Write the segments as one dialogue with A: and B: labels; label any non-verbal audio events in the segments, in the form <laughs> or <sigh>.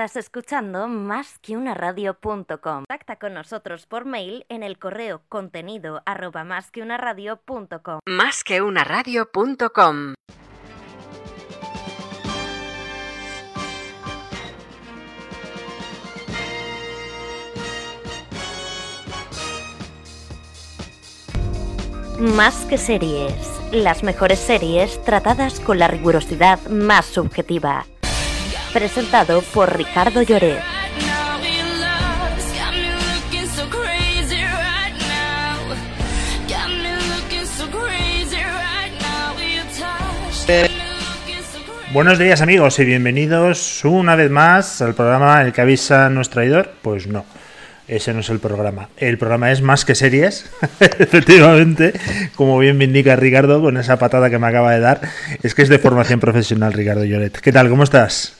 A: Estás escuchando más que una radio.com. Contacta con nosotros por mail en el correo contenido arroba más que una radio.com.
B: Más que una radio.com.
A: Más que series. Las mejores series tratadas con la rigurosidad más subjetiva. Presentado por Ricardo Lloret.
C: Buenos días amigos y bienvenidos una vez más al programa El que avisa nuestro traidor. Pues no, ese no es el programa. El programa es más que series, <laughs> efectivamente, como bien me indica Ricardo con esa patada que me acaba de dar. Es que es de formación profesional, Ricardo Lloret. ¿Qué tal? ¿Cómo estás?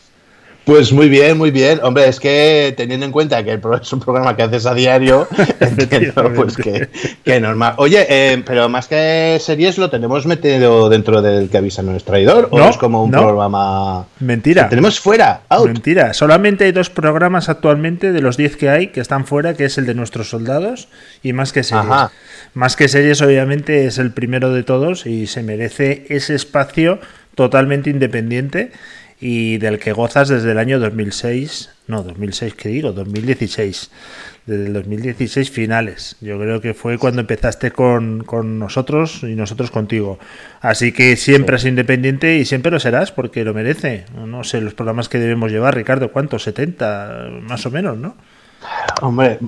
D: Pues muy bien, muy bien. Hombre, es que teniendo en cuenta que el <laughs> es un programa que haces a diario, <laughs> entiendo, pues que, que, normal. Oye, eh, pero más que series, ¿lo tenemos metido dentro del que avisa nuestro traidor? ¿O es como un programa.
C: Mentira.
D: tenemos fuera, out.
C: Mentira. Solamente hay dos programas actualmente de los 10 que hay que están fuera, que es el de nuestros soldados y más que series. Más que series, obviamente, es el primero de todos y se merece ese espacio totalmente independiente y del que gozas desde el año 2006, no, 2006, ¿qué digo? 2016, desde el 2016 finales. Yo creo que fue cuando empezaste con, con nosotros y nosotros contigo. Así que siempre es independiente y siempre lo serás porque lo merece. No sé los programas que debemos llevar, Ricardo, ¿cuántos? 70, más o menos, ¿no?
D: Hombre,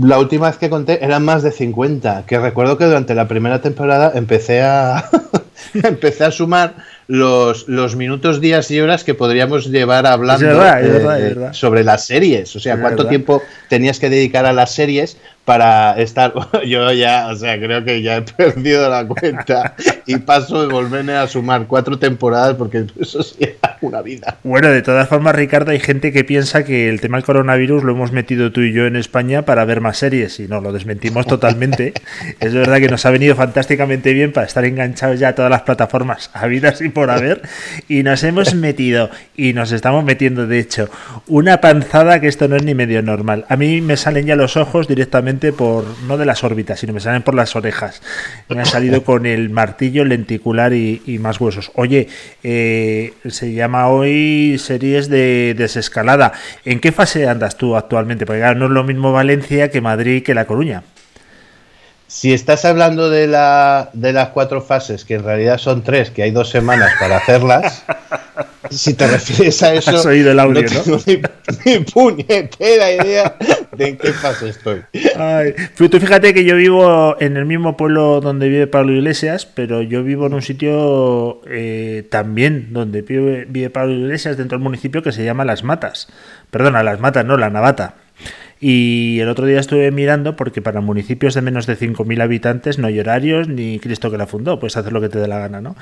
D: la última vez que conté eran más de 50, que recuerdo que durante la primera temporada empecé a <laughs> empecé a sumar los, los minutos, días y horas que podríamos llevar hablando sobre las series. O sea, cuánto tiempo tenías que dedicar a las series para estar. <laughs> Yo ya, o sea, creo que ya he perdido la cuenta y paso de volverme a sumar cuatro temporadas porque eso sí una vida.
C: Bueno, de todas formas, Ricardo, hay gente que piensa que el tema del coronavirus lo hemos metido tú y yo en España para ver más series y no, lo desmentimos <laughs> totalmente. es verdad que nos ha venido fantásticamente bien para estar enganchados ya a todas las plataformas habidas y por haber y nos hemos metido y nos estamos metiendo, de hecho, una panzada que esto no es ni medio normal. A mí me salen ya los ojos directamente por, no de las órbitas, sino me salen por las orejas. Me ha salido con el martillo lenticular y, más huesos. Oye, eh, se llama hoy series de desescalada. ¿En qué fase andas tú actualmente? Porque no es lo mismo Valencia que Madrid que La Coruña.
D: Si estás hablando de, la, de las cuatro fases, que en realidad son tres, que hay dos semanas para hacerlas, <laughs> si te refieres a eso, <laughs>
C: Has oído el audio,
D: no tengo Ni, puñetera idea de en qué fase estoy.
C: Ay, tú fíjate que yo vivo en el mismo pueblo donde vive Pablo Iglesias, pero yo vivo en un sitio eh, también donde vive, vive Pablo Iglesias, dentro del municipio que se llama Las Matas. Perdona, Las Matas, no, La Navata. Y el otro día estuve mirando porque para municipios de menos de 5.000 habitantes no hay horarios ni Cristo que la fundó, puedes hacer lo que te dé la gana, ¿no?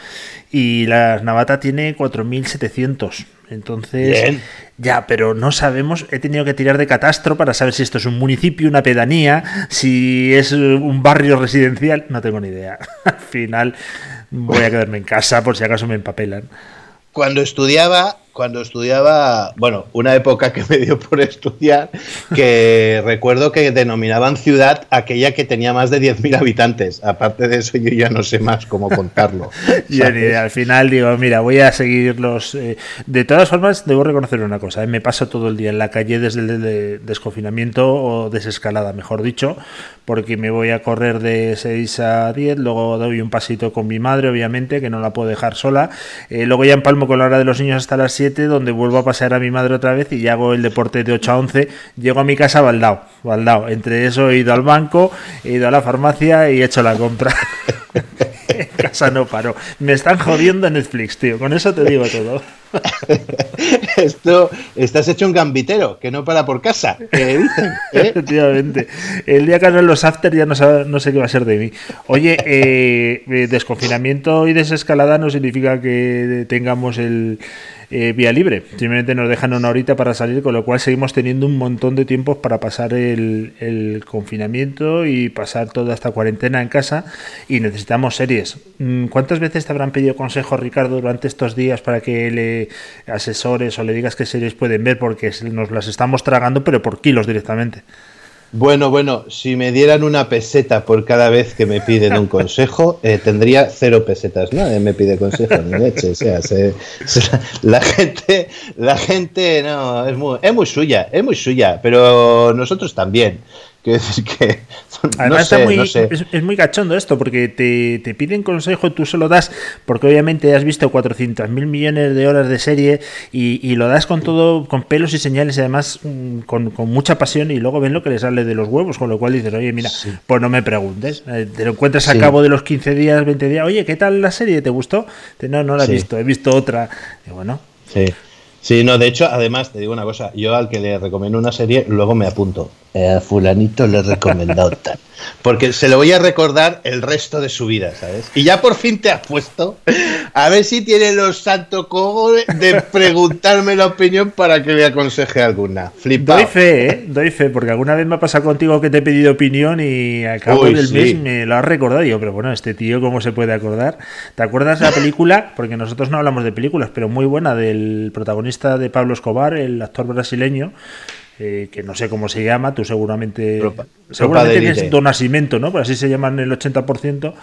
C: Y la Navata tiene 4.700. Entonces, ya, pero no sabemos, he tenido que tirar de catastro para saber si esto es un municipio, una pedanía, si es un barrio residencial, no tengo ni idea. <laughs> Al final voy a quedarme en casa por si acaso me empapelan.
D: Cuando estudiaba cuando estudiaba, bueno, una época que me dio por estudiar, que <laughs> recuerdo que denominaban ciudad aquella que tenía más de 10.000 habitantes. Aparte de eso, yo ya no sé más cómo contarlo. <laughs>
C: y al final digo, mira, voy a seguir los... Eh, de todas formas, debo reconocer una cosa, eh, me paso todo el día en la calle desde el desconfinamiento o desescalada, mejor dicho, porque me voy a correr de 6 a 10, luego doy un pasito con mi madre, obviamente, que no la puedo dejar sola, eh, luego ya empalmo con la hora de los niños hasta las 7 donde vuelvo a pasear a mi madre otra vez y hago el deporte de 8 a 11. Llego a mi casa baldao, baldao. Entre eso he ido al banco, he ido a la farmacia y he hecho la compra. <laughs> en casa no paro. Me están jodiendo Netflix, tío. Con eso te digo todo. <laughs>
D: Esto, estás hecho un gambitero, que no para por casa.
C: ¿Eh? <laughs> Efectivamente. El día que hagan los after ya no, no, sé qué va a ser de mí. Oye, eh, eh, desconfinamiento y desescalada no significa que tengamos el eh, vía libre. Simplemente nos dejan una horita para salir, con lo cual seguimos teniendo un montón de tiempos para pasar el, confinamiento y pasar toda esta cuarentena en casa y necesitamos series. Mm, ¿Cuántas veces te habrán pedido consejo, Ricardo, durante estos días para que le asesores o le digas qué series pueden ver porque nos las estamos tragando, pero por kilos directamente.
D: Bueno, bueno, si me dieran una peseta por cada vez que me piden un consejo, eh, tendría cero pesetas. Nadie me pide consejo ni leche. O sea, la gente, la gente no es muy, es muy suya, es muy suya, pero nosotros también. Quiero decir que. <laughs>
C: Además, es, muy cachondo esto, porque te, piden consejo, tú se lo das, porque obviamente has visto 400 mil millones de horas de serie y, lo das con todo, con pelos y señales, y además mm, con, mucha pasión, y luego ven lo que le sale de los huevos, con lo cual dices, oye, mira, pues no me preguntes. Eh, te lo encuentras a cabo de los 15 días, 20 días, oye, ¿qué tal la serie? ¿Te gustó? No, no la he visto, he visto otra. Y bueno.
D: Sí. Sí, no, de hecho, además, te digo una cosa, yo al que le recomiendo una serie, luego me apunto. Eh, a fulanito le he recomendado tal. Porque se lo voy a recordar el resto de su vida, ¿sabes? Y ya por fin te has puesto a ver si tiene los santos cogos de preguntarme la opinión para que le aconseje alguna. Flipado.
C: Doy fe, ¿eh? Doy fe, porque alguna vez me ha pasado contigo que te he pedido opinión y al cabo del mes me lo has recordado. yo, pero bueno, este tío, ¿cómo se puede acordar? ¿Te acuerdas de la película? Porque nosotros no hablamos de películas, pero muy buena, del protagonista de Pablo Escobar, el actor brasileño eh, que no sé cómo se llama, tú seguramente, seguramente tienes Don Nacimiento, ¿no? Pues así se llaman el 80%,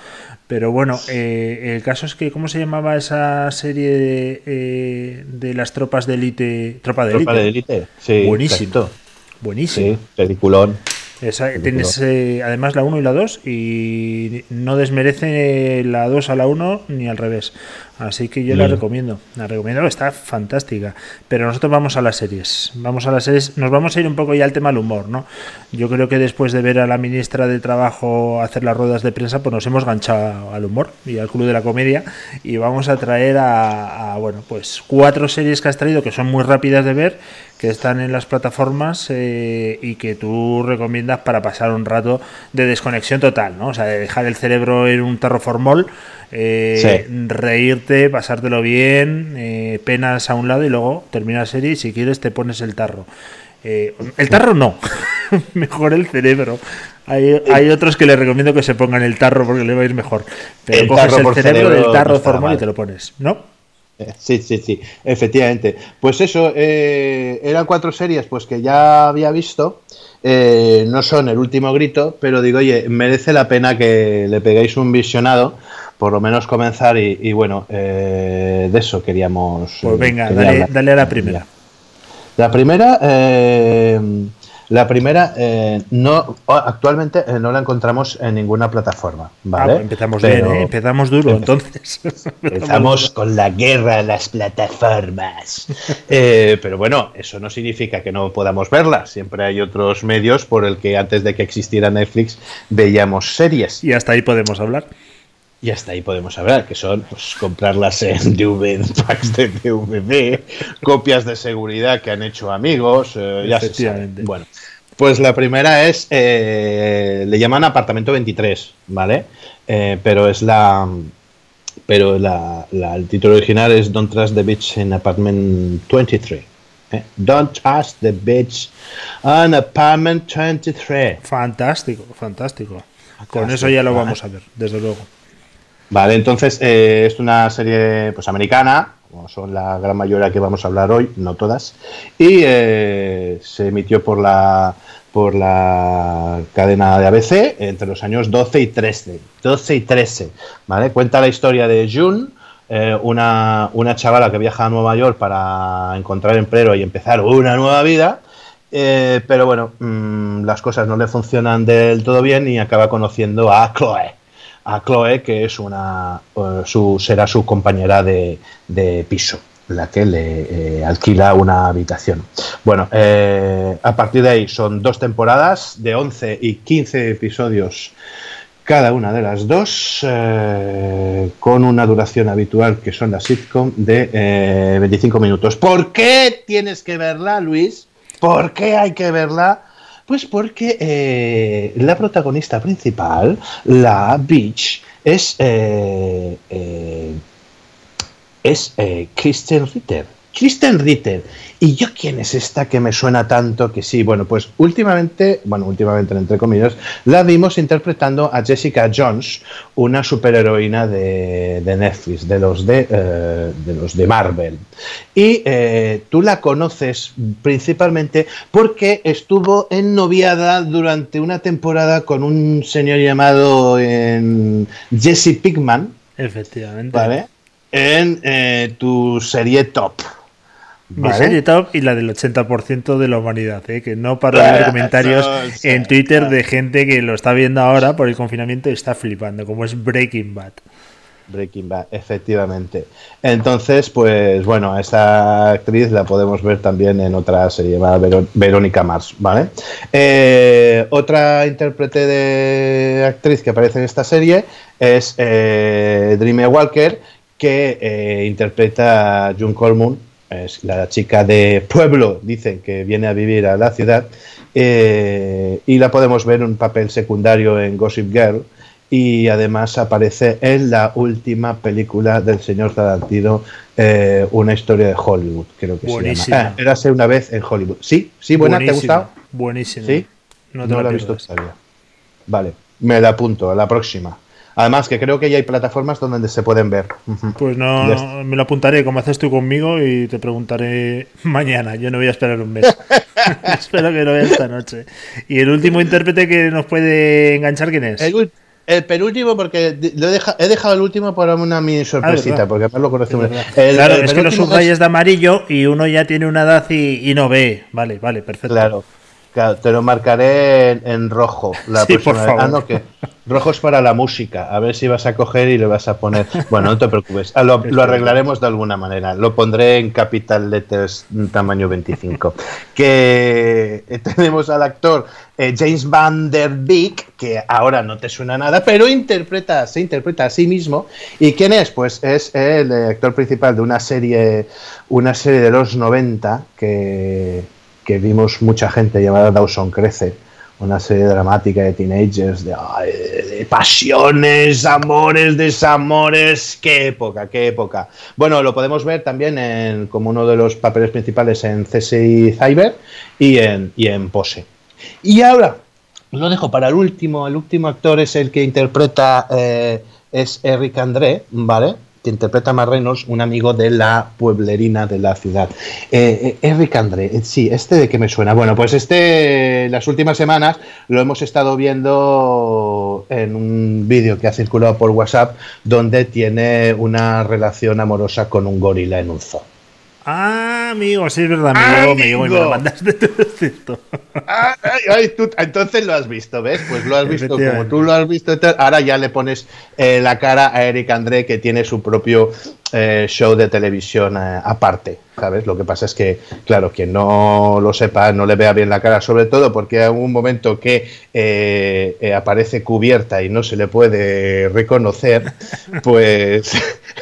C: pero bueno, eh, el caso es que, ¿cómo se llamaba esa serie de, eh, de las tropas de élite? Tropa de
D: élite. Sí,
C: Buenísimo. Buenísimo.
D: Sí, peliculón.
C: tienes además la 1 y la 2 y no desmerece la 2 a la 1 ni al revés. Así que yo la recomiendo, la recomiendo, está fantástica. Pero nosotros vamos a las series, vamos a las series, nos vamos a ir un poco ya al tema del humor, ¿no? Yo creo que después de ver a la ministra de Trabajo hacer las ruedas de prensa, pues nos hemos ganchado al humor y al club de la comedia y vamos a traer a, bueno, pues cuatro series que has traído que son muy rápidas de ver, que están en las plataformas eh, y que tú recomiendas para pasar un rato de desconexión total, ¿no? O sea, de dejar el cerebro en un tarro eh, reírte, pasártelo bien, eh, penas a un lado y luego termina la serie y si quieres te pones el tarro. Eh, el tarro no, <laughs> mejor el cerebro. Hay, hay, otros que le recomiendo que se pongan el tarro porque le va a ir mejor. Pero coges el cerebro, del tarro formal y te lo pones, ¿no?
D: Sí, sí, sí, efectivamente. Pues eso, eran cuatro series pues que ya había visto. no son el último grito, pero digo, oye, merece la pena que le peguéis un visionado por lo menos comenzar y, bueno, eh, de eso queríamos.
C: Pues venga, dale, a la primera.
D: La primera, eh, la primera eh, no actualmente no la encontramos en ninguna plataforma, ¿vale?
C: Ah, pues empezamos bien, empezamos duro, entonces. <laughs>
D: Empezamos con la guerra de las plataformas. <laughs> pero bueno, eso no significa que no podamos verla. Siempre hay otros medios por el que antes de que existiera Netflix veíamos series.
C: Y hasta ahí podemos hablar.
D: Y hasta ahí podemos hablar, que son pues, comprarlas en <laughs> DVD, packs de DVD, copias de seguridad que han hecho amigos, eh, ya se Bueno, pues la primera es, eh, le llaman apartamento 23, ¿vale? Eh, pero es la, pero la, el título original es Don't Trust the Bitch in Apartment 23. Don't Trust the Bitch in Apartment 23.
C: Fantástico, fantástico. Con eso ya lo vamos a ver, desde luego.
D: Vale, entonces eh, es una serie pues americana, como son la gran mayoría que vamos a hablar hoy, no todas, y eh, se emitió por la por la cadena de ABC entre los años 12 y 13. 12 y 13, ¿vale? Cuenta la historia de June, eh, una, una, chavala que viaja a Nueva York para encontrar empleo y empezar una nueva vida. pero bueno, mm, las cosas no le funcionan del todo bien y acaba conociendo a Chloe a Chloe, que es una eh, su, será su compañera de, piso, la que le eh, alquila una habitación. Bueno, eh, a partir de ahí son dos temporadas de 11 y 15 episodios cada una de las dos, con una duración habitual que son las sitcom de 25 minutos. ¿Por qué tienes que verla, Luis? ¿Por qué hay que verla? Pues porque eh, la protagonista principal, la Beach, es, eh, eh, es Kristen Ritter. Kristen Ritter. ¿Y yo quién es esta que me suena tanto que sí? Bueno, pues últimamente, bueno, últimamente entre comillas, la vimos interpretando a Jessica Jones, una superheroína de, de Netflix, de los de, eh, de los de Marvel. Y eh, tú la conoces principalmente porque estuvo ennoviada durante una temporada con un señor llamado eh, Jesse Pickman.
C: Efectivamente.
D: ¿Vale? En eh, tu serie Top.
C: Mi serie top y la del 80% de la humanidad, ¿eh? que no paro de ver <laughs> comentarios en Twitter de gente que lo está viendo ahora por el confinamiento y está flipando, como es Breaking Bad.
D: Breaking Bad, efectivamente. Entonces, pues bueno, esta actriz la podemos ver también en otra serie llamada Veró- Verónica Mars, ¿vale? Eh, otra intérprete de actriz que aparece en esta serie es eh, Dreamy Walker, que eh, interpreta a June Colmoon, es la chica de pueblo, dicen que viene a vivir a la ciudad, eh, y la podemos ver en un papel secundario en Gossip Girl, y además aparece en la última película del señor Tarantino, eh, una historia de Hollywood, creo que
C: Buenísima.
D: se llama. Ah, Érase una vez en Hollywood. Sí, sí, buena, ¿te ha
C: Buenísimo,
D: gustado?
C: Buenísimo.
D: Sí,
C: No te
D: la
C: lo
D: he visto todavía. Vale, me la apunto a la próxima. Además, que creo que ya hay plataformas donde se pueden ver.
C: Pues no, me lo apuntaré como haces tú conmigo y te preguntaré <laughs> mañana. Yo no voy a esperar un mes. <laughs> <laughs> Espero que lo vea esta noche. Y el último intérprete que nos puede enganchar, ¿quién es?
D: El, penúltimo, porque lo he, deja- he dejado el último para una mini sorpresita,
C: Ah,
D: porque además lo conoce
C: Es
D: muy
C: verdad.
D: bien. El-
C: claro,
D: el
C: es que lo
D: penúltimo
C: subrayas de amarillo y uno ya tiene una edad y, y no ve. Vale, vale, perfecto.
D: Claro, claro, te lo marcaré en, en rojo la
C: Sí,
D: próxima
C: por
D: vez.
C: favor.
D: Ah, no, que rojo es para la música. A ver si vas a coger y le vas a poner. Bueno, no te preocupes. Ah, lo, lo arreglaremos de alguna manera. Lo pondré en capital letters mm, tamaño 25. Que eh, tenemos al actor eh, James Van Der Beek, que ahora no te suena nada, pero interpreta, se interpreta a sí mismo. ¿Y quién es? Pues es el eh, actor principal de una serie, una serie de los 90 que, que vimos mucha gente llamada Dawson Crece, una serie dramática de teenagers, de, pasiones, amores, desamores, qué época, qué época. Bueno, lo podemos ver también en, como uno de los papeles principales en CSI Cyber y en, y en Pose. Y ahora, lo dejo para el último, el último actor es el que interpreta, eh, es Eric André, ¿vale? Que interpreta a un amigo de la pueblerina de la ciudad. Eh, eh, Eric André, eh, sí, este de qué me suena. Bueno, pues este, las últimas semanas lo hemos estado viendo en un vídeo que ha circulado por WhatsApp, donde tiene una relación amorosa con un gorila en un zoo.
C: Ah, amigo, sí es verdad, me llegó, me llegó y me lo mandaste <laughs> es cierto.
D: Ah, ay, ay, tú- entonces lo has visto, ¿ves? Pues lo has visto como tú lo has visto. Ahora ya le pones eh, la cara a Eric André, que tiene su propio eh, show de televisión eh, aparte, ¿sabes? Lo que pasa es que, claro, quien no lo sepa, no le vea bien la cara, sobre todo porque hay un momento que eh, eh, aparece cubierta y no se le puede reconocer, <laughs> pues,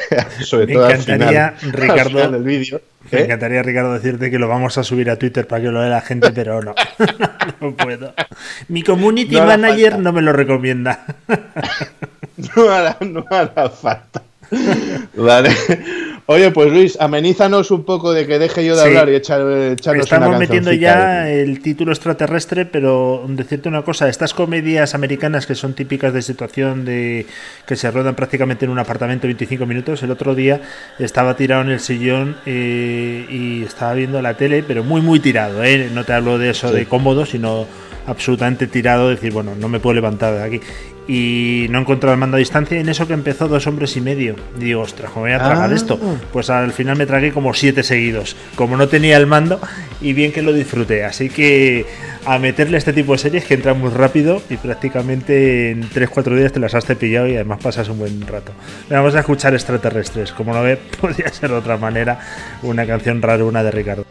D: <laughs> sobre
C: Me
D: todo al final, <laughs> al
C: Ricardo,
D: final del vídeo.
C: Me encantaría, Ricardo, decirte que lo vamos a subir a Twitter para que lo vea la gente, pero no. no puedo. Mi community
D: No
C: manager no me lo recomienda.
D: No hará, no hará falta. <laughs> Vale. Oye, pues Luis, amenízanos un poco de que deje yo de
C: Sí.
D: hablar y echar, echarnos
C: Estamos
D: una
C: metiendo ya
D: de-
C: el título extraterrestre, pero decirte una cosa, estas comedias americanas que son típicas de situación de que se rodan prácticamente en un apartamento 25 minutos, el otro día estaba tirado en el sillón eh, y estaba viendo la tele, pero muy muy tirado, ¿eh? no te hablo de eso
D: Sí.
C: de cómodo, sino absolutamente tirado, decir, bueno, no me puedo levantar de aquí. Y no encontraba el mando a distancia y en eso que empezó dos hombres y medio. Y digo, ostras, ¿cómo voy a tragar
D: Ah.
C: esto? Pues al final me tragué como siete seguidos. Como no tenía el mando, y bien que lo disfruté. Así que a meterle este tipo de series que entran muy rápido y prácticamente en 3-4 días te las has cepillado y además pasas un buen rato. Vamos a escuchar extraterrestres. Como no ve, <laughs> podría ser de otra manera una canción rara, una de Ricardo.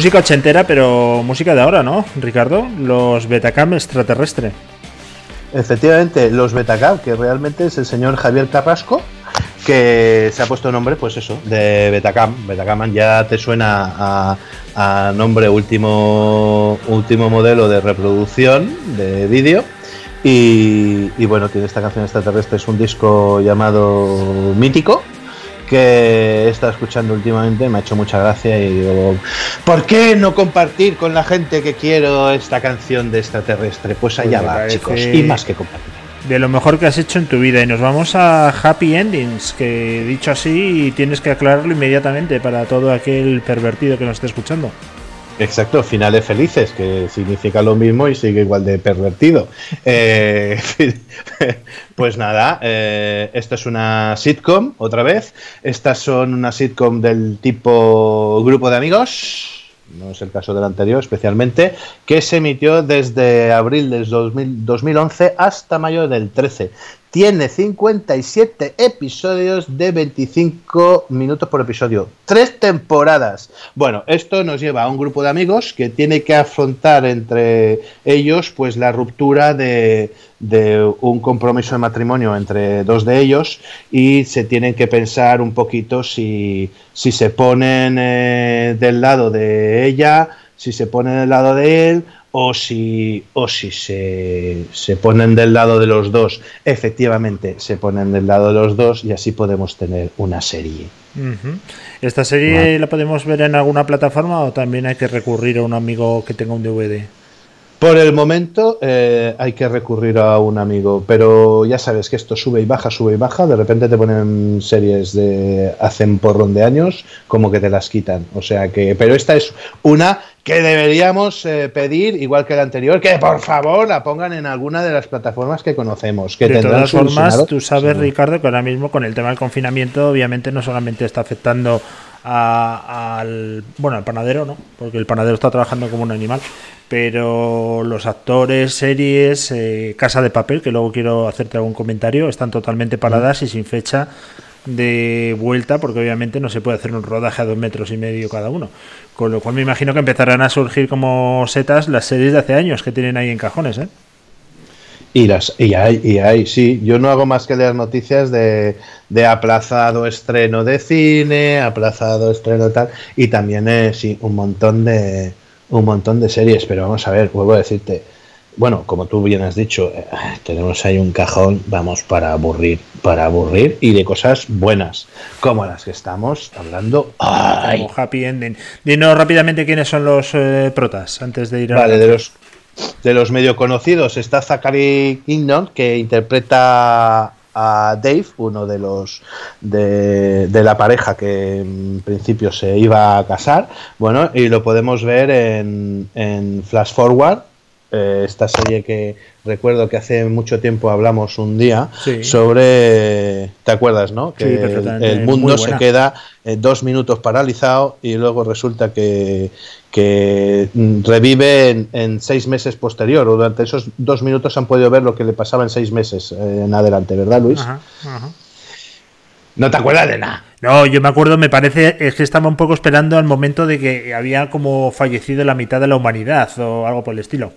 C: Música ochentera, pero música de ahora, ¿no, Ricardo? Los Betacam extraterrestre.
D: Efectivamente, los Betacam, que realmente es el señor Javier Carrasco, que se ha puesto nombre, pues eso, de Betacam. Betacam ya te suena a, nombre último, último modelo de reproducción de vídeo. Y bueno, tiene esta canción extraterrestre, es un disco llamado Mítico, que he estado escuchando últimamente, me ha hecho mucha gracia y digo, ¿por qué no compartir con la gente que quiero esta canción de extraterrestre? Pues allá
C: me
D: va, chicos, y más que compartir.
C: De lo mejor que has hecho en tu vida. Y nos vamos a Happy Endings, que dicho así, tienes que aclararlo inmediatamente para todo aquel pervertido que nos esté escuchando.
D: Exacto, finales felices, que significa lo mismo y sigue igual de pervertido. Eh, <laughs> pues nada, eh, esto es una sitcom, otra vez. Estas son una sitcom del tipo grupo de amigos, no es el caso del anterior especialmente, que se emitió desde abril del 2000 2011 hasta mayo del 13. Tiene 57 episodios de 25 minutos por episodio. Tres temporadas. Bueno, esto nos lleva a un grupo de amigos que tiene que afrontar entre ellos pues la ruptura de, de un compromiso de matrimonio entre dos de ellos y se tienen que pensar un poquito si, si se ponen eh, del lado de ella, si se ponen del lado de él o si, o si se, se ponen del lado de los dos. Efectivamente, se ponen del lado de los dos y así podemos tener una serie.
C: ¿Esta serie la podemos ver en alguna plataforma o también hay que recurrir a un amigo que tenga un DVD?
D: Por el momento eh, hay que recurrir a un amigo, pero ya sabes que esto sube y baja, sube y baja, de repente te ponen series de hace un porrón de años como que te las quitan. O sea que, pero esta es una que deberíamos eh, pedir, igual que la anterior, que por favor la pongan en alguna de las plataformas que conocemos, que
C: de todas formas, tú sabes,
D: Sí.
C: Ricardo, que ahora mismo con el tema del confinamiento, obviamente no solamente está afectando a- al bueno al panadero, no, porque el panadero está trabajando como un animal, pero los actores, series, eh, Casa de Papel, que luego quiero hacerte algún comentario, están totalmente paradas y sin fecha de vuelta, porque obviamente no se puede hacer un rodaje a dos metros y medio cada uno. Con lo cual me imagino que empezarán a surgir como setas las series de hace años que tienen ahí en cajones, ¿eh?
D: Y, las, y hay, y hay, sí. Yo no hago más que leer noticias de, de aplazado estreno de cine, aplazado estreno tal, y también eh, sí, un montón de un montón de series, pero vamos a ver, vuelvo a decirte, bueno, como tú bien has dicho, eh, tenemos ahí un cajón, vamos, para aburrir, para aburrir y de cosas buenas, como las que estamos hablando. ¡Ay!
C: como happy ending. Dinos rápidamente quiénes son los eh, protas antes de ir a.
D: Vale, de los, de los medio conocidos está Zachary Kingdom, que interpreta a Dave, uno de los de, de la pareja que en principio se iba a casar. Bueno, y lo podemos ver en, en Flash Forward. eh, esta serie que recuerdo que hace mucho tiempo hablamos un día
C: Sí.
D: sobre, ¿te acuerdas, no? Que el mundo se queda eh, dos minutos paralizado y luego resulta que, que revive en, en seis meses posterior. O durante esos dos minutos han podido ver lo que le pasaba en seis meses eh, en adelante, ¿verdad, Luis?
C: Ajá, ajá.
D: No te acuerdas de nada.
C: No, yo me acuerdo, me parece, es que estaba un poco esperando al momento de que había como fallecido la mitad de la humanidad o algo por el estilo.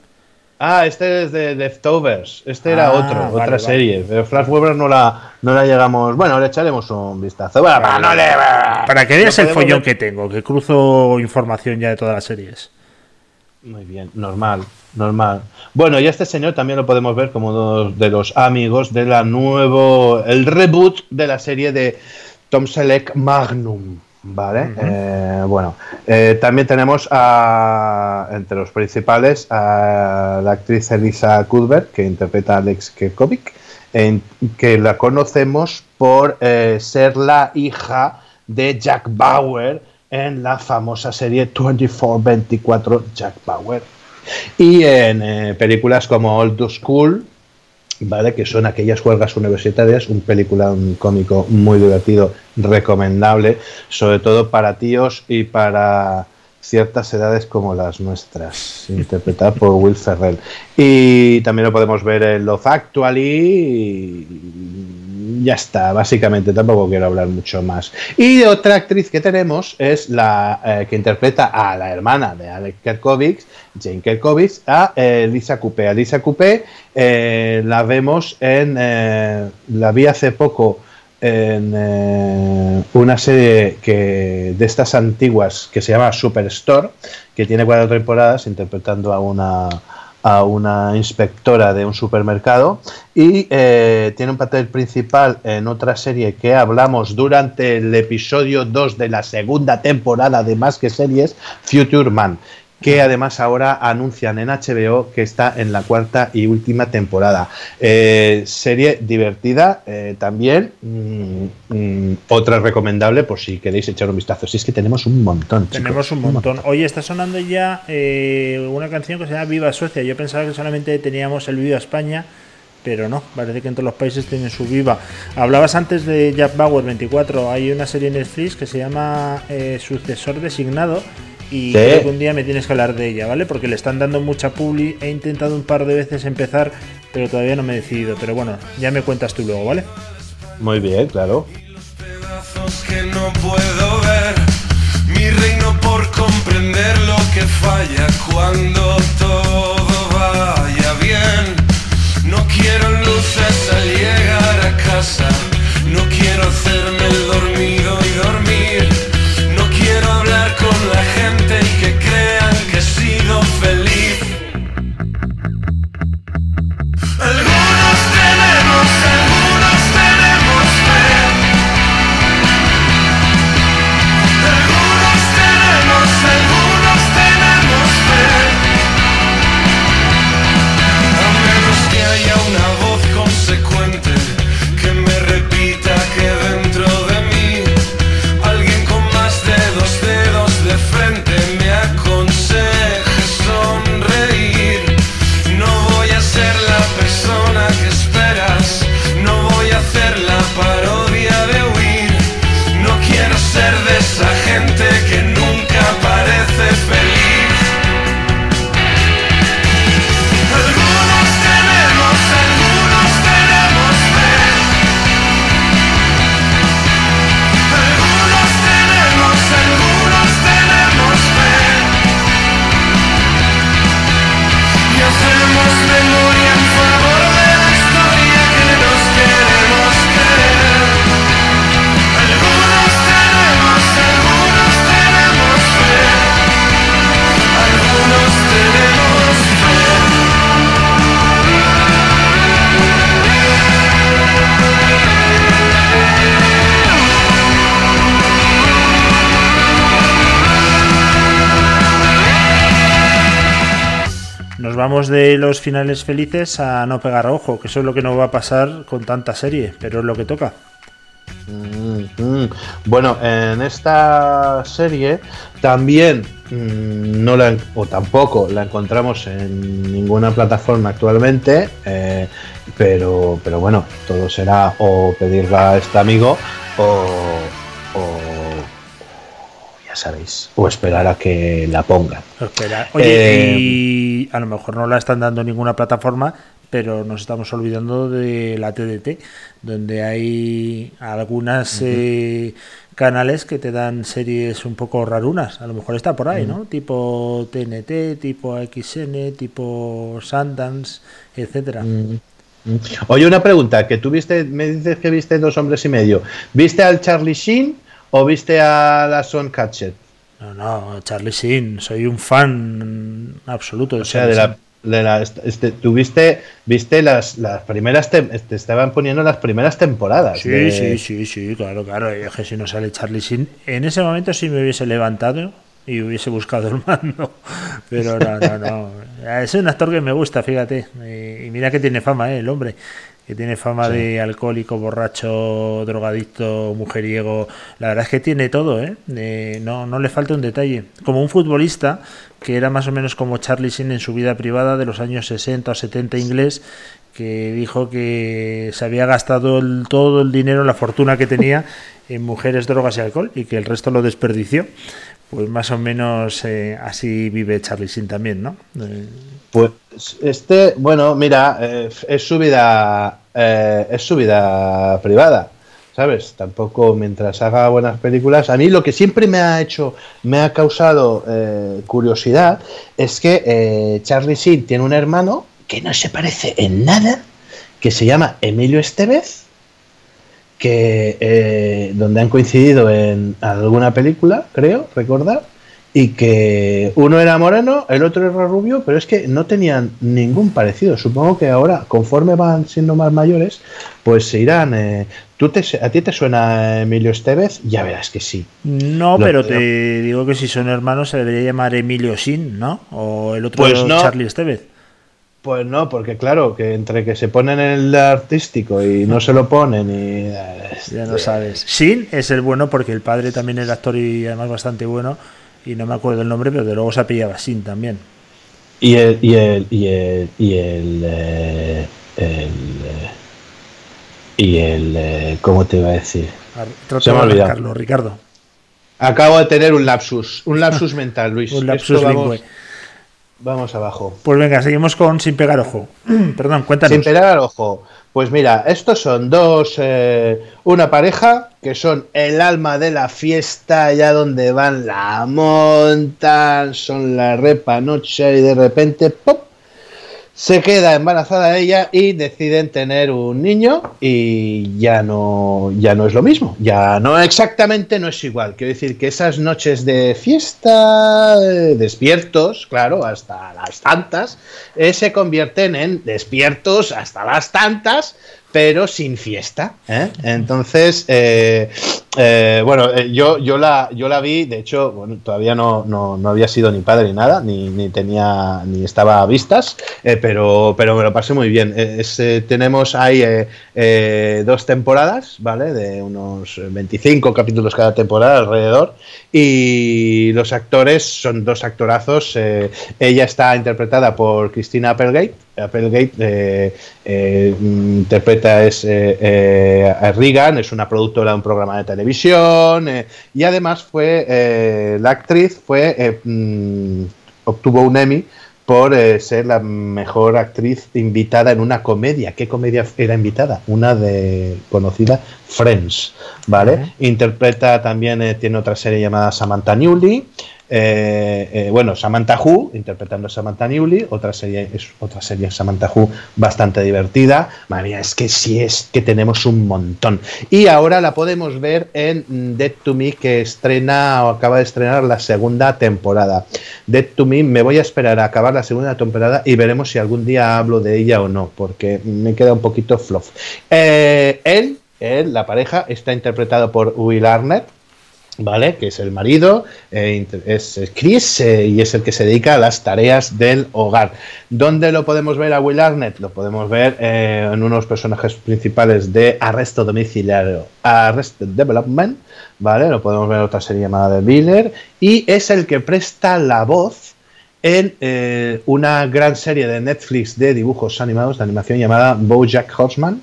D: Ah, este es de Leftovers. Este era
C: Ah,
D: otro,
C: vale,
D: otra
C: vale.
D: serie. Pero Flash Weber no la, no la llegamos. Bueno, le echaremos un vistazo. Bueno, para no le-
C: Para que veas el follón
D: ver-
C: que tengo, que cruzo información ya de todas las series.
D: Muy bien, normal, normal. Bueno, y este señor también lo podemos ver como uno de los amigos de la nuevo, el reboot de la serie de Tom Selleck Magnum, ¿vale? Eh, bueno, eh, también tenemos a, entre los principales a la actriz Elisa Cuthbert, que interpreta a Alex Kerkovic, en- que la conocemos por eh, ser la hija de Jack Bauer en la famosa serie 24-24 Jack Bauer. Y en películas como Old School, ¿vale? Que son aquellas juergas universitarias, un película, un cómico muy divertido, recomendable, sobre todo para tíos y para ciertas edades como las nuestras, <laughs> interpretada por Will Ferrell. Y también lo podemos ver en Love Actually y ya está, básicamente tampoco quiero hablar mucho más. Y otra actriz que tenemos es la eh, que interpreta a la hermana de Alex Kerkovich, Jane Kerkovich, a eh, Lisa Coupé. A Lisa Coupé eh, la vemos en, la vi hace poco en una serie que, de estas antiguas que se llama Superstore, que tiene cuatro temporadas interpretando a una, a una inspectora de un supermercado y eh, tiene un papel principal en otra serie que hablamos durante el episodio 2 de la segunda temporada de Más que Series, Future Man que además ahora anuncian en HBO que está en la cuarta y última temporada. Eh, serie divertida eh, también, mm, mm, otra recomendable por si queréis echar un vistazo. Si es que tenemos un montón. chicos,
C: Tenemos un montón. Oye, está sonando ya eh, una canción que se llama Viva Suecia. Yo pensaba que solamente teníamos el Viva España, pero no, parece que en todos los países tienen su Viva. Hablabas antes de Jack Bauer 24. Hay una serie en Netflix que se llama eh, Sucesor Designado. Y
D: Sí.
C: creo que un día me tienes que hablar de ella, ¿vale? Porque le están dando mucha publi. He intentado un par de veces empezar, pero todavía no me he decidido. Pero bueno, ya me cuentas tú luego, ¿vale?
D: Muy bien, claro.
E: pedazos que no puedo ver. Mi reino por comprender lo que falla cuando todo vaya bien. No quiero luces al llegar a casa. No quiero hacerme el dormido De
C: los finales felices a no pegar ojo, que eso es lo que nos va a pasar con tanta serie, pero es lo que toca.
D: Mm, Bueno, en esta serie también mm, no la o tampoco la encontramos en ninguna plataforma actualmente, eh, pero, pero bueno, todo será o pedirla a este amigo o- ya sabéis, o esperar a que la pongan.
C: Espera. Oye,
D: Eh,
C: y a lo mejor no la están dando en ninguna plataforma, pero nos estamos olvidando de la TDT, donde hay algunas eh, canales que te dan series un poco rarunas. A lo mejor está por ahí, ¿no? Tipo TNT, tipo XN, tipo Sundance, etcétera.
D: Oye, una pregunta, que tú viste, me dices que viste dos hombres y medio. ¿Viste al Charlie Sheen o viste a la Son Catchet?
C: No, no, Charlie Sheen, soy un fan absoluto de
D: O sea, de la, de la este, tú viste, viste las, las primeras, te estaban poniendo las primeras temporadas.
C: Sí,
D: de-
C: sí, sí, sí, claro, claro. Y es que si no sale Charlie Sheen, en ese momento sí me hubiese levantado y hubiese buscado el mando. <laughs> Pero no, no, no. Es un actor que me gusta, fíjate. Y mira que tiene fama, eh, el hombre. Que tiene fama de alcohólico, borracho, drogadicto, mujeriego. La verdad es que tiene todo, ¿eh? Eh, no, no le falta un detalle. Como un futbolista que era más o menos como Charlie Sheen en su vida privada de los años 60 o 70 inglés, que dijo que se había gastado el- todo el dinero, la fortuna que tenía en mujeres, drogas y alcohol y que el resto lo desperdició. Pues más o menos eh, así vive Charlie Sheen también, ¿no?
D: Pues este, bueno, mira, eh, es su vida, eh, es su vida privada, ¿sabes? Tampoco mientras haga buenas películas. A mí lo que siempre me ha hecho, me ha causado curiosidad es que Charlie Sheen tiene un hermano que no se parece en nada, que se llama Emilio Estevez, que eh, donde han coincidido en alguna película, creo, recordar, y que uno era moreno, el otro era rubio, pero es que no tenían ningún parecido. Supongo que ahora, conforme van siendo más mayores, pues se irán. eh, ¿tú te, ¿A ti te suena Emilio Estevez? Ya verás que sí.
C: No,
D: Lo-
C: pero te digo que si son hermanos se debería llamar Emilio Sin, ¿no? O el otro
D: Pues no.
C: Charlie Estevez.
D: Pues no, porque claro, que entre que se ponen el artístico y no se lo ponen y... eh,
C: Ya no sabes. Sin es el bueno porque el padre también era actor y además bastante bueno. Y no me acuerdo el nombre, pero de luego se apellaba Sin también.
D: Y el, y el, y el, y el, eh, el, eh, y el, eh, ¿cómo te iba a decir?
C: Ar-
D: Se me ha olvidado.
C: Ricardo.
D: Acabo de tener un lapsus, un lapsus mental, Luis. <laughs>
C: Un lapsus
D: vamos,
C: lingüe.
D: Vamos abajo.
C: Pues venga, seguimos con Sin pegar ojo. <clears throat> Perdón, cuéntanos.
D: Sin pegar al ojo. Pues mira, estos son dos, eh, una pareja que son el alma de la fiesta, allá donde van la montan, son la repa noche y de repente, ¡pop! Se queda embarazada ella y deciden tener un niño y ya no ya no es lo mismo ya no exactamente no es igual quiero decir que esas noches de fiesta eh, despiertos claro hasta las tantas eh, se convierten en despiertos hasta las tantas pero sin fiesta ¿eh? entonces eh, bueno eh, yo yo la yo la vi de hecho bueno, todavía no, no, no había sido ni padre ni nada ni, ni tenía ni estaba a vistas eh, pero pero me lo pasé muy bien. Tenemos ahí dos temporadas vale de unos 25 capítulos cada temporada alrededor y los actores son dos actorazos ella está interpretada por Christina Applegate Applegate eh, interpreta es eh, a Regan, es una productora de un programa de televisión eh, y además fue eh, la actriz fue eh, mm, obtuvo un Emmy por ser la mejor actriz invitada en una comedia. ¿Qué comedia era invitada? Una de conocida Friends, ¿vale? Interpreta también, tiene otra serie llamada Samantha Newley. Eh, eh, bueno, Samantha Who, interpretando a Samantha Newley, otra serie es otra serie Samantha Who bastante divertida. Madre mía, es que sí es que tenemos un montón. Y ahora la podemos ver en Dead to Me, que estrena o acaba de estrenar la segunda temporada. Dead to Me, me voy a esperar a acabar la segunda temporada y veremos si algún día hablo de ella o no, porque me queda un poquito fluff. Eh, él, él, la pareja, está interpretado por Will Arnett. ¿Vale? Que es el marido, eh, es Chris eh, y es el que se dedica a las tareas del hogar. ¿Dónde lo podemos ver a Will Arnett? Lo podemos ver eh, en unos personajes principales de Arresto Domiciliario, Arrested Development, ¿vale? Lo podemos ver en otra serie llamada The Biller y es el que presta la voz en eh, una gran serie de Netflix de dibujos animados, de animación llamada BoJack Horseman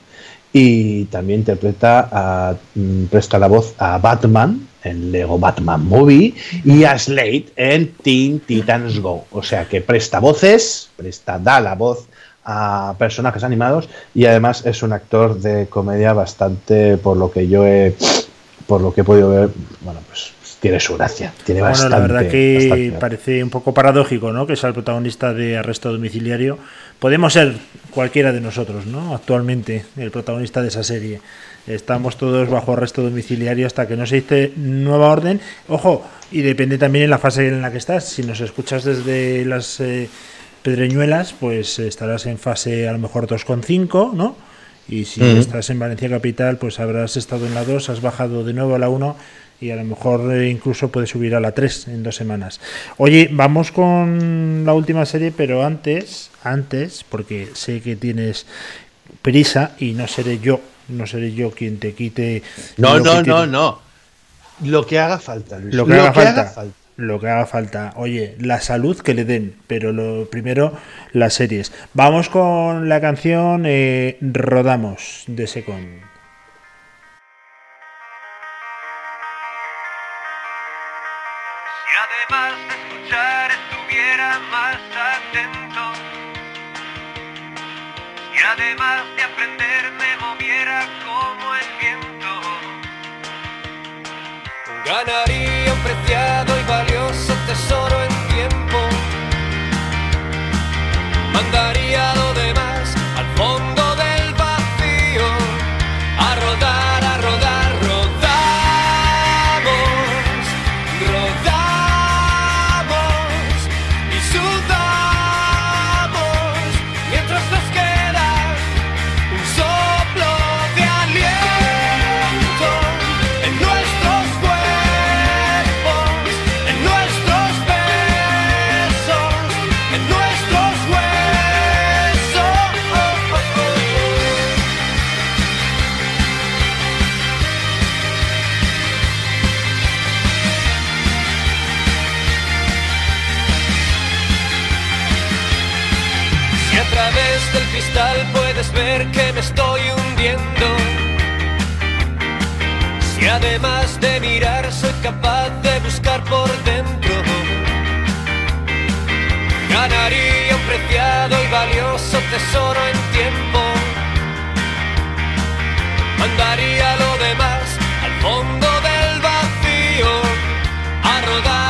D: y también interpreta a, mm, presta la voz a Batman en Lego Batman Movie y a Slade en Teen Titans Go. O sea que presta voces, presta, da la voz a personajes animados y además es un actor de comedia bastante, por lo que yo he, por lo que he podido ver, bueno, pues tiene su gracia, tiene
C: Bueno,
D: bastante.
C: la verdad que
D: bastante.
C: parece un poco paradójico, ¿no? Que sea el protagonista de Arresto Domiciliario. Podemos ser cualquiera de nosotros, ¿no? Actualmente, el protagonista de esa serie. Estamos todos bajo arresto domiciliario hasta que no se dice nueva orden. Ojo, y depende también en la fase en la que estás. Si nos escuchas desde las eh, Pedreñuelas, pues estarás en fase a lo mejor 2,5, ¿no? Y si estás en Valencia Capital, pues habrás estado en la 2, has bajado de nuevo a la 1 y a lo mejor eh, incluso puedes subir a la 3 en dos semanas. Oye, vamos con la última serie, pero antes, antes, porque sé que tienes prisa y no seré yo, no seré yo quien te quite.
D: No, no, no, no. Lo que haga falta, Luis.
C: Lo que, haga, falta, Lo que haga falta. Oye, la salud que le den, pero lo primero, las series. Vamos con la canción eh, Rodamos de Second.
E: Además de escuchar estuviera más atento. Y además de aprender me moviera como el viento, ganaría un preciado y valioso tesoro Si además de mirar soy capaz de buscar por dentro. Ganaría un preciado y valioso tesoro en tiempo. Mandaría lo demás al fondo del vacío. A rodar,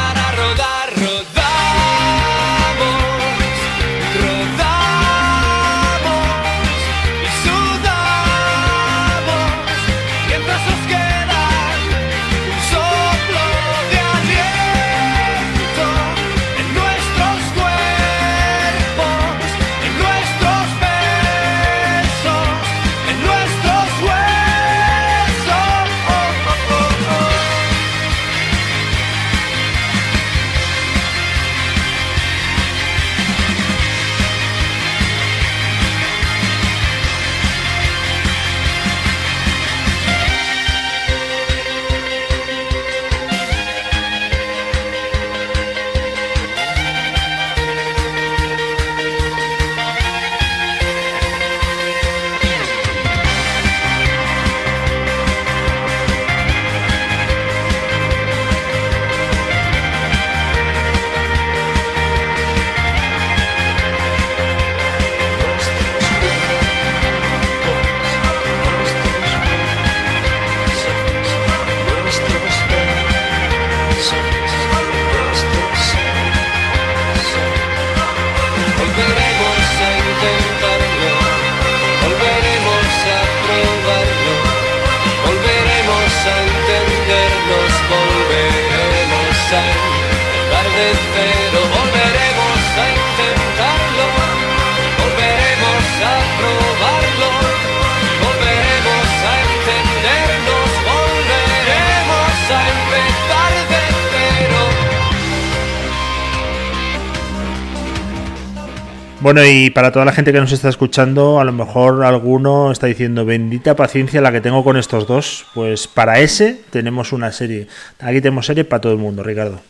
C: Bueno, y para toda la gente que nos está escuchando, a lo mejor alguno está diciendo, bendita paciencia la que tengo con estos dos. Pues para ese tenemos una serie. Aquí tenemos serie para todo el mundo, Ricardo.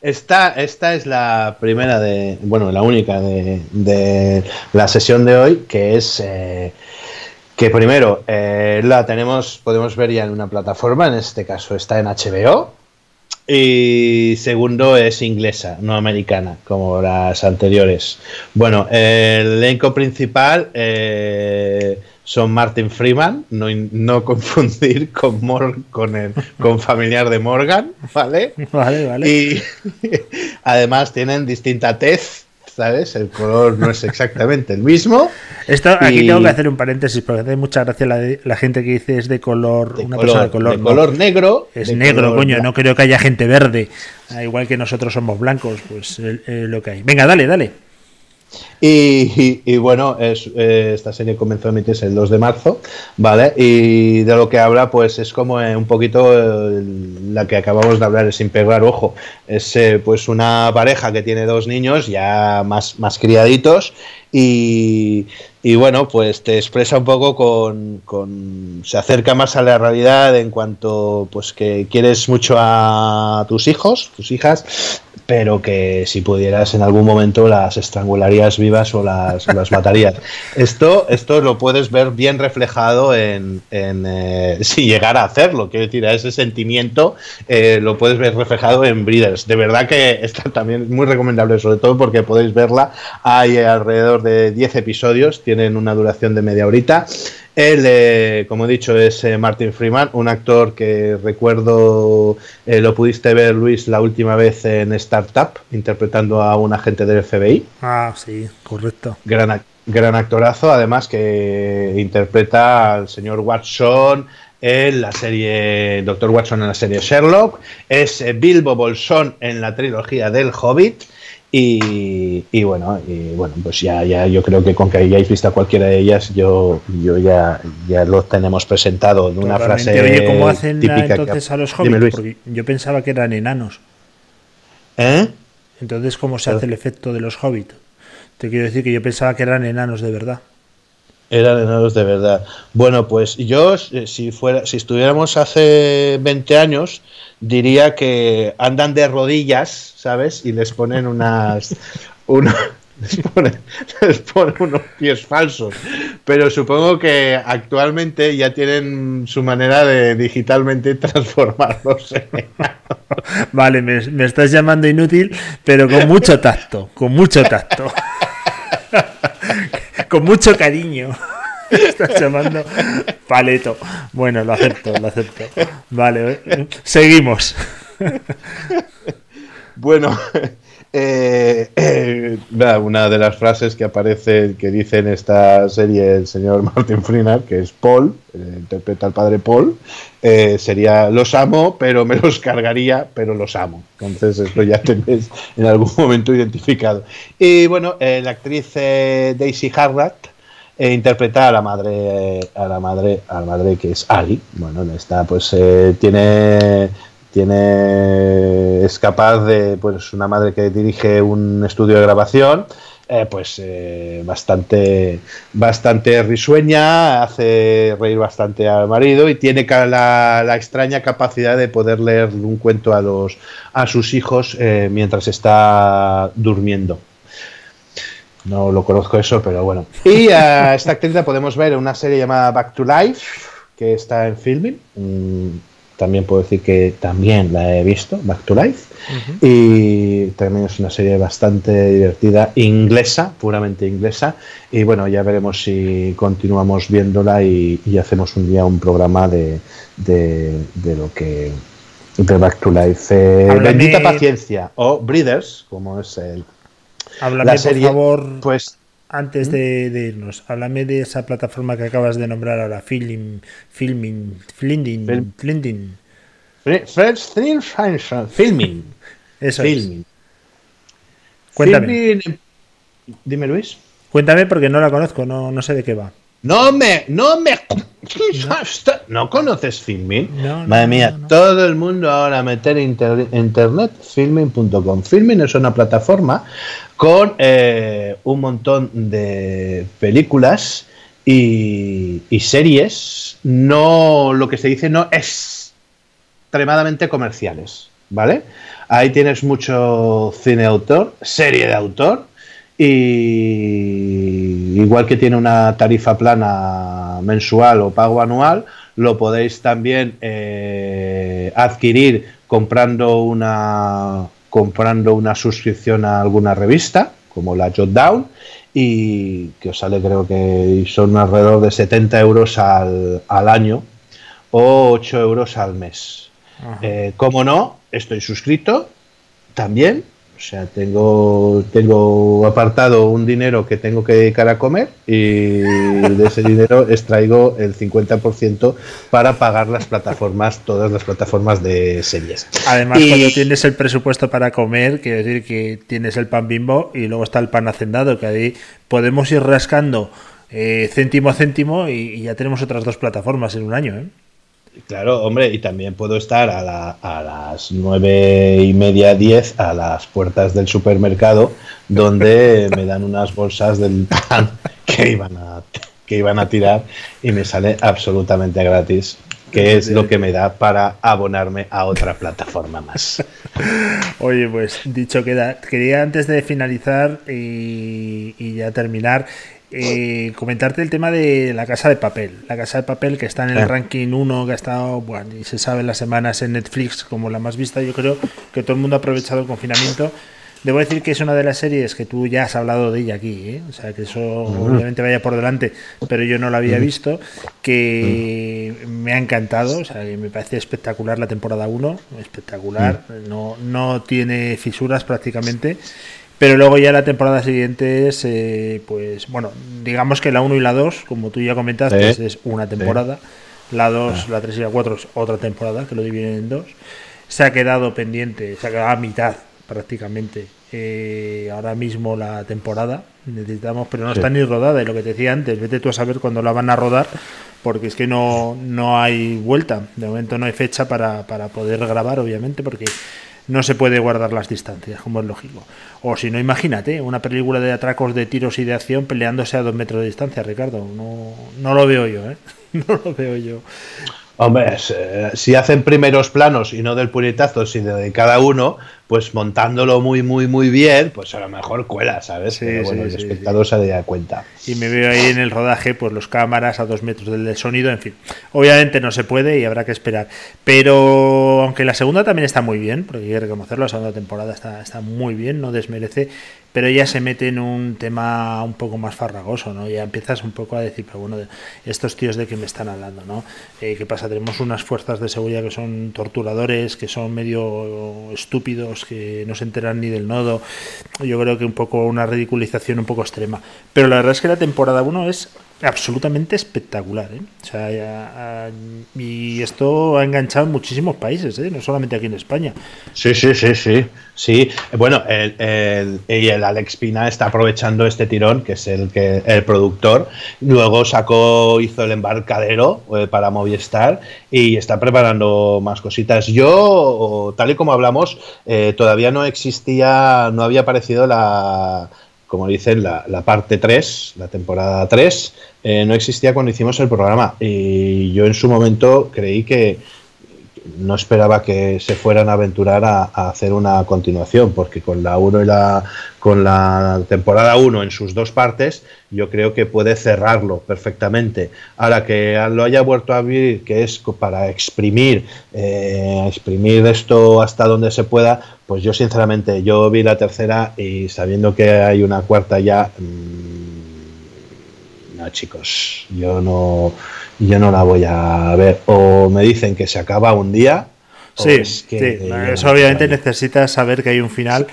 D: Esta, esta es la primera de, bueno, la única de, la sesión de hoy, que es eh, que primero eh, la tenemos, podemos ver ya en una plataforma, en este caso está en HBO, y segundo es inglesa, no americana, como las anteriores. Bueno, el elenco principal eh, son Martin Freeman, no, no <laughs> confundir con, Mor- con, el, con familiar de Morgan, ¿vale? <laughs>
C: Vale, vale.
D: Y <laughs> además tienen distinta tez, ¿sabes? El color no es exactamente el mismo.
C: Esto, aquí
D: y-
C: tengo que hacer un paréntesis porque hace mucha gracia la, la gente que dice es de color,
D: De
C: una
D: color,
C: persona de color.
D: de
C: no.
D: color negro.
C: Es negro, coño,
D: blanco.
C: no creo que haya gente verde. Ah, Igual que nosotros somos blancos, pues eh, eh, lo que hay. Venga, dale, dale.
D: Y, bueno, eh, esta serie comenzó a emitirse el 2 de marzo, ¿vale? Y de lo que habla, pues es como eh, un poquito eh, la que acabamos de hablar, sin pegar ojo. Es pues una pareja que tiene dos niños ya más, más criaditos y, y bueno, pues te expresa un poco con, con- se acerca más a la realidad en cuanto pues que quieres mucho a tus hijos, tus hijas, pero que si pudieras en algún momento las estrangularías vivas o las, las matarías. <laughs> Esto, esto lo puedes ver bien reflejado en, en, eh, si llegara a hacerlo, quiero decir, a ese sentimiento eh, lo puedes ver reflejado en Breeders. De verdad que está también muy recomendable, sobre todo porque podéis verla. Hay alrededor de 10 episodios, tienen una duración de media horita. Él, eh, como he dicho, es eh, Martin Freeman, un actor que recuerdo eh, lo pudiste ver, Luis, la última vez en Startup, interpretando a un agente del FBI.
C: Ah, sí, correcto.
D: Gran, gran actorazo, además que interpreta al señor Watson en la serie Doctor Watson en la serie Sherlock, es Bilbo Bolsón en la trilogía del Hobbit. Y, y bueno, y bueno, pues ya, ya yo creo que con que hayáis visto cualquiera de ellas, yo, yo ya, ya lo tenemos presentado de una
C: Totalmente.
D: frase
C: Oye, ¿cómo hacen
D: típica que-
C: entonces a los hobbits? Porque yo pensaba que eran enanos.
D: ¿Eh?
C: Entonces, ¿cómo se hace el efecto de los hobbits? Te quiero decir que yo pensaba que eran enanos de verdad.
D: Eran enanos de verdad. Bueno, pues yo, eh, si fuera, si estuviéramos hace 20 años, diría que andan de rodillas, ¿sabes? Y les ponen unas. <laughs> una- les, ponen, <laughs> les ponen unos pies falsos. Pero supongo que actualmente ya tienen su manera de digitalmente transformarlos. en <laughs>
C: Vale, me, me estás llamando inútil, pero con mucho tacto, con mucho tacto. Con mucho cariño. <laughs> Estás llamando paleto. Bueno, lo acepto, lo acepto. Vale, eh, seguimos.
D: Bueno, eh, eh, nada, una de las frases que aparece, que dice en esta serie el señor <laughs> Martin Freeman, que es Paul, eh, interpreta al padre Paul, eh, sería los amo, pero me los cargaría, pero los amo. Entonces esto ya <laughs> tenéis en algún momento identificado. Y bueno, eh, la actriz eh, Daisy Harrat eh, interpreta a la madre a la madre a la madre que es Ali bueno está pues eh, tiene tiene es capaz de pues una madre que dirige un estudio de grabación eh, pues eh, bastante bastante risueña hace reír bastante al marido y tiene la, la extraña capacidad de poder leer un cuento a los a sus hijos eh, mientras está durmiendo no lo conozco eso, pero bueno. Y a esta actriz la podemos ver en una serie llamada Back to Life, que está en filming. También puedo decir que también la he visto, Back to Life. Y también es una serie bastante divertida, inglesa, puramente inglesa. Y bueno, ya veremos si continuamos viéndola y, y hacemos un día un programa de, de, de lo que... De Back to Life. Eh,
C: Háblame-
D: Bendita paciencia. O Breeders, como es el,
C: Háblame,
D: la serie.
C: por favor,
D: Pues
C: antes de, de irnos. Háblame de esa plataforma que acabas de nombrar ahora, Filming, Filming, Flinding, Flinding.
D: First thing, filming.
C: Eso es.
D: Filming.
C: Cuéntame.
D: Filming- Dime, Luis.
C: Cuéntame porque no la conozco, no, no sé de qué va.
D: No me, no me. ¿No conoces?
C: No, no,
D: Madre mía,
C: no, no.
D: todo el mundo ahora meter inter- internet filming.com. Filming es una plataforma con eh, un montón de películas y, y series. No, lo que se dice no es extremadamente comerciales, ¿vale? Ahí tienes mucho cine de autor, serie de autor y igual que tiene una tarifa plana mensual o pago anual, lo podéis también eh, adquirir comprando una comprando una suscripción a alguna revista como la Jotdown y que os sale creo que son alrededor de 70 euros al, al año o 8 euros al mes. Eh, como no, estoy suscrito también O sea, tengo, tengo apartado un dinero que tengo que dedicar a comer y de ese dinero <laughs> extraigo el 50% para pagar las plataformas, todas las plataformas de series.
C: Además,
D: Y-
C: cuando tienes el presupuesto para comer, quiere decir que tienes el pan bimbo y luego está el pan hacendado, que ahí podemos ir rascando eh, céntimo a céntimo y, y ya tenemos otras dos plataformas en un año. ¿eh?
D: Claro, hombre, y también puedo estar a, la- a las nueve y media, diez, a las puertas del supermercado, donde <laughs> me dan unas bolsas del pan que iban a, que iban a tirar y me sale absolutamente gratis, que es lo que me da para abonarme a otra plataforma más. <laughs>
C: Oye, pues dicho queda, quería antes de finalizar y, y ya terminar, eh, comentarte el tema de la casa de papel. La casa de papel que está en el
D: Ah.
C: ranking 1, que ha estado, bueno, y se sabe las semanas en Netflix como la más vista. Yo creo que todo el mundo ha aprovechado el confinamiento. Debo decir que es una de las series que tú ya has hablado de ella aquí, ¿eh? o sea que eso obviamente vaya por delante, pero yo no la había visto, que me ha encantado, o sea que me parece espectacular la temporada 1, espectacular, no, no tiene fisuras prácticamente, pero luego ya la temporada siguiente es, eh, pues bueno, digamos que la 1 y la 2, como tú ya comentaste,
D: Sí.
C: es una temporada, la 2, la 3 y la 4 es otra temporada, que lo dividen en dos, se ha quedado pendiente, se ha quedado a mitad prácticamente eh, ahora mismo la temporada. Necesitamos, pero no
D: Sí.
C: está ni rodada. Y lo que te decía antes, vete tú a saber cuándo la van a rodar, porque es que no, no hay vuelta. De momento no hay fecha para, para poder grabar, obviamente, porque no se puede guardar las distancias, como es lógico. O si no, imagínate, una película de atracos de tiros y de acción peleándose a dos metros de distancia, Ricardo. No, no lo veo yo, ¿eh? <laughs> No lo veo yo.
D: Hombre, si hacen primeros planos y no del puñetazo, sino de cada uno, pues montándolo muy, muy, muy bien, pues a lo mejor cuela, ¿sabes?
C: Sí,
D: Pero bueno,
C: sí,
D: el
C: sí,
D: espectador se daría cuenta.
C: y me veo ahí en el rodaje, pues los cámaras a dos metros del, del sonido, en fin. Obviamente no se puede y habrá que esperar. Pero aunque la segunda también está muy bien, porque hay que reconocerlo, la segunda temporada está, está muy bien, no desmerece, pero ya se mete en un tema un poco más farragoso, ¿no? Ya empiezas un poco a decir, pero bueno, estos tíos de qué me están hablando, ¿no? Eh, ¿Qué pasa? Tenemos unas fuerzas de seguridad que son torturadores, que son medio estúpidos, que no se enteran ni del nodo. Yo creo que un poco una ridiculización un poco extrema. Pero la verdad es que la temporada 1 es absolutamente espectacular, ¿eh? O sea, y esto ha enganchado en muchísimos países, ¿eh? No solamente aquí en España.
D: Sí, sí, sí, sí. Sí, bueno, el, el- Alex Pina está aprovechando este tirón, que es el que el productor. Luego sacó, hizo el embarcadero eh, para Movistar y está preparando más cositas. Yo, tal y como hablamos, todavía no existía, no había aparecido la, como dicen, la, la parte 3, la temporada 3, eh, no existía cuando hicimos el programa. Y yo en su momento creí que no esperaba que se fueran a aventurar a, hacer una continuación, porque con la 1 y la con la temporada 1 en sus dos partes, yo creo que puede cerrarlo perfectamente. Ahora que lo haya vuelto a abrir, que es para exprimir, eh, exprimir esto hasta donde se pueda, pues yo sinceramente, yo vi la tercera y sabiendo que hay una cuarta ya, mm, chicos, yo no, yo no la voy a ver. O me dicen que se acaba un día.
C: Sí,
D: es que
C: sí, eso obviamente necesitas saber que hay un final,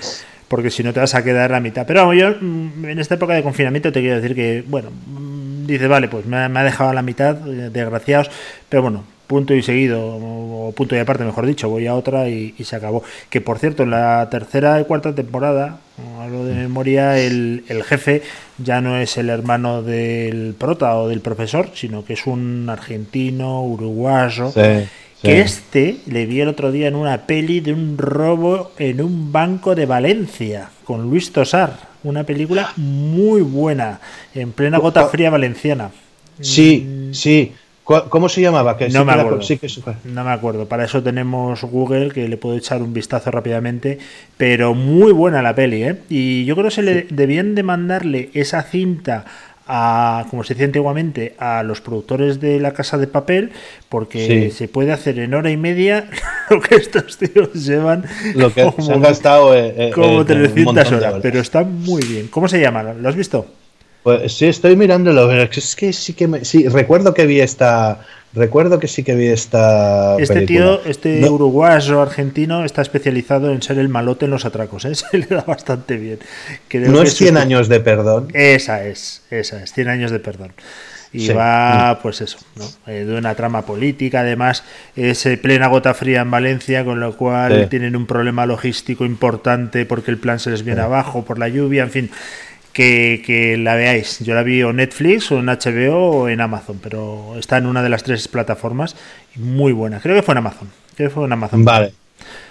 C: porque si no te vas a quedar a mitad. Pero vamos, yo mm, en esta época de confinamiento te quiero decir que, bueno, mm, dice, vale, pues me ha, me ha dejado a la mitad, eh, desgraciados, pero bueno, punto y seguido, o punto y aparte, mejor dicho, voy a otra y, y se acabó. Que por cierto, en la tercera y cuarta temporada, hablo de memoria, el, el jefe ya no es el hermano del prota o del profesor, sino que es un argentino, uruguayo.
D: Sí,
C: Que
D: sí.
C: este le vi el otro día en una peli de un robo en un banco de Valencia con Luis Tosar. Una película muy buena, en plena gota fría valenciana.
D: Sí, sí. ¿Cu- ¿Cómo se llamaba? Que
C: No
D: sí
C: me
D: que la-
C: acuerdo.
D: sí que.
C: No me acuerdo. Para eso tenemos Google, que le puedo echar un vistazo rápidamente. Pero muy buena la peli, ¿eh? Y yo creo que se le debían de mandarle esa cinta a, como se decía antiguamente, a los productores de la casa de papel, porque
D: Sí.
C: se puede hacer en hora y media <laughs> lo que estos tíos llevan.
D: Lo que
C: como-
D: se han gastado eh, eh,
C: como
D: eh, un
C: 300
D: montón de
C: horas, pero está muy bien. ¿Cómo se llama? ¿Lo has visto?
D: Pues sí, estoy mirándolo, pero es que sí que me- sí, recuerdo que vi esta, recuerdo que sí que vi esta
C: Este
D: película.
C: tío, este
D: No,
C: uruguayo argentino, está especializado en ser el malote en los atracos, ¿eh? <laughs> Se le da bastante bien. Creo
D: no
C: que
D: es
C: su-
D: 100 años de perdón.
C: Esa es, esa es, 100 años de perdón. Y
D: Sí.
C: va, pues eso, ¿no? Eh, de una trama política, además es eh, plena gota fría en Valencia, con lo cual
D: Sí.
C: tienen un problema logístico importante porque el plan se les viene abajo por la lluvia, en fin, que, la veáis. Yo la vi o Netflix o en HBO o en Amazon, pero está en una de las tres plataformas muy buena. Creo que fue en Amazon. Creo que fue en Amazon.
D: Vale.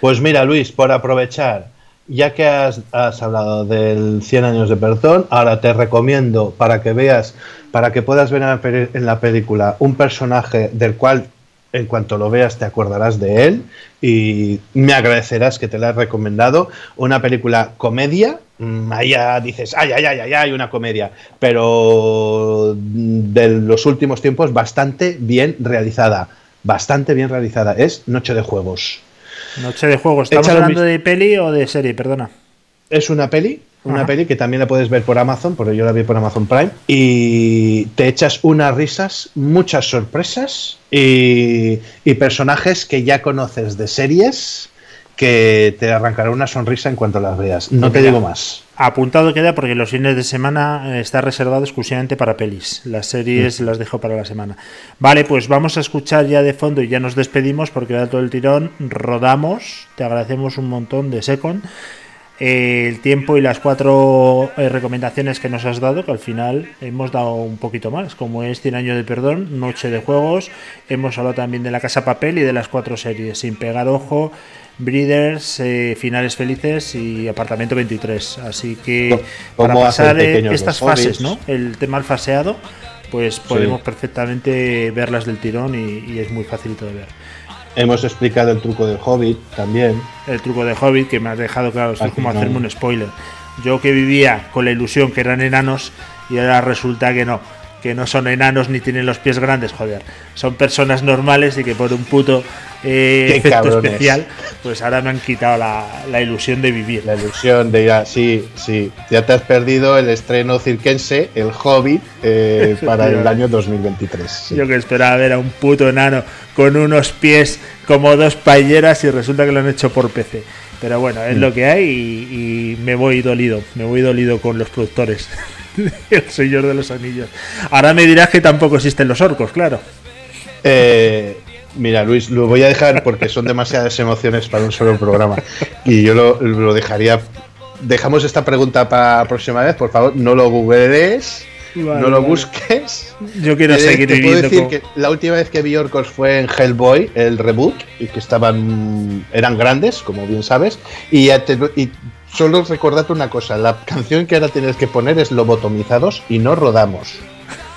D: Pues mira, Luis, por aprovechar, ya que has, hablado del 100 años de perdón, ahora te recomiendo para que veas, para que puedas ver en la, en la película un personaje del cual en cuanto lo veas te acordarás de él y me agradecerás que te la he recomendado. Una película comedia, mm, ahí ya dices, ay, ay, ay, ay, ay, una comedia, pero de los últimos tiempos bastante bien realizada, bastante bien realizada. Es Noche de Juegos.
C: Noche de juego. ¿Estamos hablando de peli o de serie? Perdona.
D: Es una peli, una
C: Ajá.
D: peli que también la puedes ver por Amazon, porque yo la vi por Amazon Prime, y te echas unas risas, muchas sorpresas y, y personajes que ya conoces de series que te arrancará una sonrisa en cuanto las veas. No te digo más.
C: Apuntado queda porque los fines de semana eh, está reservado exclusivamente para pelis. Las series las dejo para la semana. Vale, pues vamos a escuchar ya de fondo y ya nos despedimos porque da todo el tirón. Rodamos. Te agradecemos un montón de Second. El tiempo y las cuatro eh, recomendaciones que nos has dado, que al final hemos dado un poquito más, como es 100 años de perdón, Noche de Juegos, hemos hablado también de la Casa Papel y de las cuatro series, Sin Pegar Ojo, Breeders, eh, Finales Felices y Apartamento 23. Así que
D: ¿Cómo
C: para pasar eh, estas fases? ¿no? El tema al faseado, pues podemos perfectamente verlas del tirón y, y es muy facilito de ver.
D: Hemos explicado el truco del Hobbit también.
C: el truco de Hobbit que me has dejado claro, es como hacerme un spoiler. Yo que vivía con la ilusión que eran enanos y ahora resulta que no, que no son enanos ni tienen los pies grandes, joder. Son personas normales y que por un puto eh, efecto
D: cabrones.
C: especial, pues ahora me han quitado la, la ilusión de vivir.
D: La ilusión de ir a... Sí, sí. Ya te has perdido el estreno cirquense, el Hobbit, eh, <laughs> para el año 2023. sí.
C: Yo que esperaba ver a un puto enano con unos pies como dos payeras y resulta que lo han hecho por PC. Pero bueno,
D: Mm.
C: es lo que hay y, y me voy dolido, me voy dolido con los productores. <laughs> <laughs> El señor de los anillos. Ahora me dirás que tampoco existen los orcos, claro.
D: Eh, mira, Luis, lo voy a dejar porque son demasiadas emociones para un solo programa. Y yo lo, lo dejaría. Dejamos esta pregunta para la próxima vez, por favor, no lo googlees,
C: Vale,
D: no lo
C: vale.
D: busques.
C: Yo quiero
D: Te-
C: seguir
D: te puedo decir que la última vez que vi orcos fue en Hellboy, el reboot, y que estaban eran grandes, como bien sabes, y, ya te- y solo recordarte una cosa, la canción que ahora tienes que poner es Lobotomizados y no rodamos.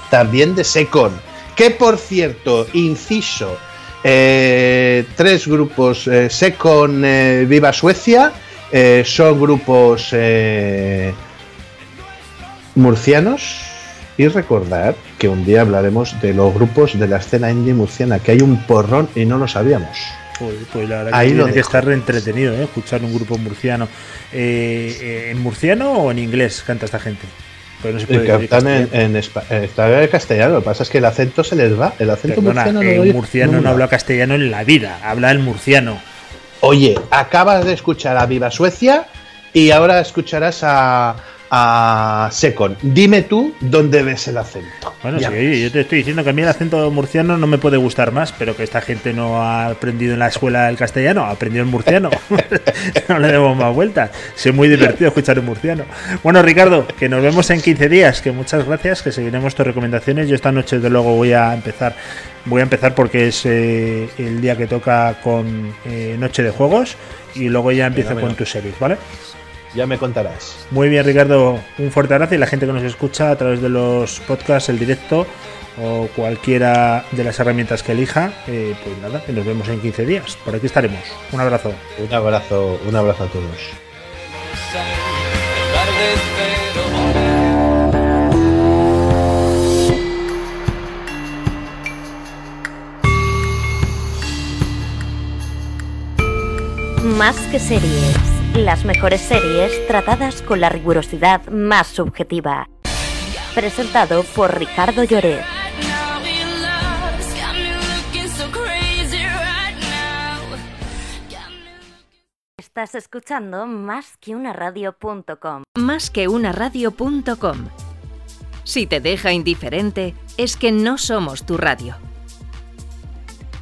D: También de Secon, que por cierto, inciso, eh, tres grupos, eh, Secon eh, Viva Suecia, son grupos murcianos y recordar que un día hablaremos de los grupos de la escena indie murciana, que hay un porrón y no lo sabíamos.
C: Pues, pues la verdad
D: Ahí
C: que tiene que estar entretenido, ¿eh? escuchar un grupo murciano. Eh, eh, ¿En murciano o en inglés canta esta gente? Pues no se puede
D: están en, eh, está en castellano, lo que pasa es que el acento se les va. El acento
C: Perdona,
D: murciano
C: un
D: oye-
C: murciano
D: no
C: no habla castellano en la vida, habla el murciano.
D: Oye, acabas de escuchar a Viva Suecia y ahora escucharás a, a Secon. Dime tú dónde ves el acento.
C: Bueno,
D: Ya
C: sí,
D: ves.
C: yo te estoy diciendo que a mí el acento murciano no me puede gustar más, pero que esta gente no ha aprendido en la escuela el castellano, ha aprendido el murciano. <laughs> no le demos más vueltas. Es muy divertido escuchar el murciano. Bueno, Ricardo, que nos vemos en 15 días, que muchas gracias, que seguiremos tus recomendaciones. Yo esta noche, desde luego, voy a empezar. Voy a empezar porque es eh, el día que toca con eh, Noche de Juegos y luego ya empiezo
D: Fenómeno.
C: con tus series, ¿vale?
D: Ya me contarás.
C: Muy bien, Ricardo. Un fuerte abrazo y la gente que nos escucha a través de los podcasts, el directo o cualquiera de las herramientas que elija, eh, pues nada, que nos vemos en 15 días. Por aquí estaremos. Un abrazo.
D: Un abrazo, un abrazo a todos.
A: Más que series, las mejores series tratadas con la rigurosidad más subjetiva. presentado por Ricardo Lloret. Estás escuchando más que.
B: Si te deja indiferente, es que no somos tu radio.